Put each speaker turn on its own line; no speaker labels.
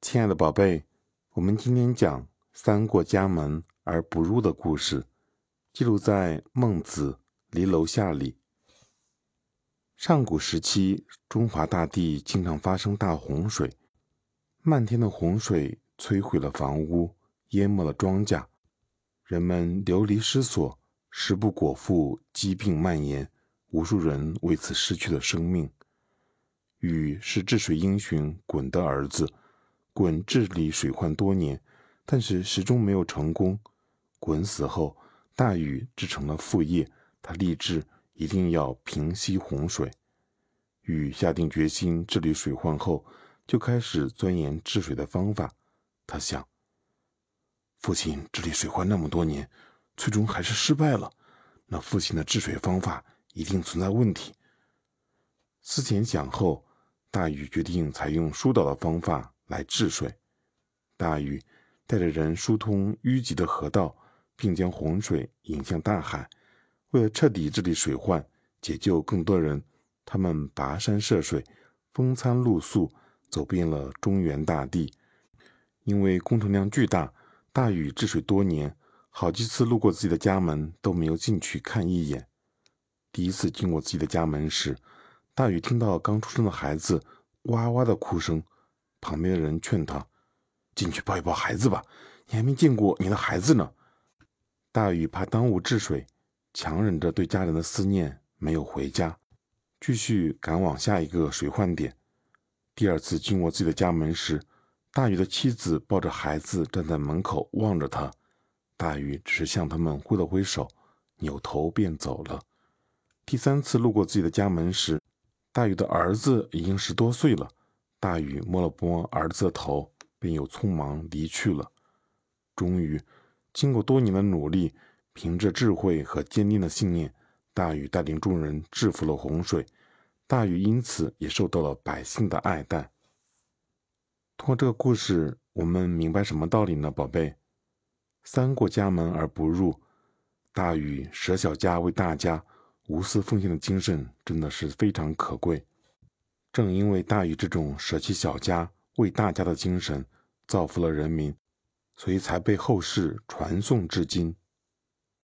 亲爱的宝贝，我们今天讲“三过家门而不入”的故事，记录在《孟子·离楼下》里。上古时期，中华大地经常发生大洪水，漫天的洪水摧毁了房屋，淹没了庄稼，人们流离失所，食不果腹，疾病蔓延，无数人为此失去了生命。禹是治水英雄鲧的儿子。鲧治理水患多年，但是始终没有成功。鲧死后，大禹制成了父业，他立志一定要平息洪水。禹下定决心治理水患后，就开始钻研治水的方法。他想，父亲治理水患那么多年，最终还是失败了，那父亲的治水方法一定存在问题。思前想后，大禹决定采用疏导的方法。来治水，大禹带着人疏通淤积的河道，并将洪水引向大海。为了彻底治理水患，解救更多人，他们跋山涉水，风餐露宿，走遍了中原大地。因为工程量巨大，大禹治水多年，好几次路过自己的家门都没有进去看一眼。第一次经过自己的家门时，大禹听到刚出生的孩子哇哇的哭声。旁边的人劝他：“进去抱一抱孩子吧，你还没见过你的孩子呢。”大禹怕耽误治水，强忍着对家人的思念，没有回家，继续赶往下一个水患点。第二次经过自己的家门时，大禹的妻子抱着孩子站在门口望着他，大禹只是向他们挥了挥手，扭头便走了。第三次路过自己的家门时，大禹的儿子已经十多岁了。大禹摸了摸儿子的头，便又匆忙离去了。终于，经过多年的努力，凭着智慧和坚定的信念，大禹带领众人制服了洪水。大禹因此也受到了百姓的爱戴。通过这个故事，我们明白什么道理呢，宝贝？三过家门而不入，大禹舍小家为大家，无私奉献的精神真的是非常可贵。正因为大禹这种舍弃小家为大家的精神，造福了人民，所以才被后世传颂至今。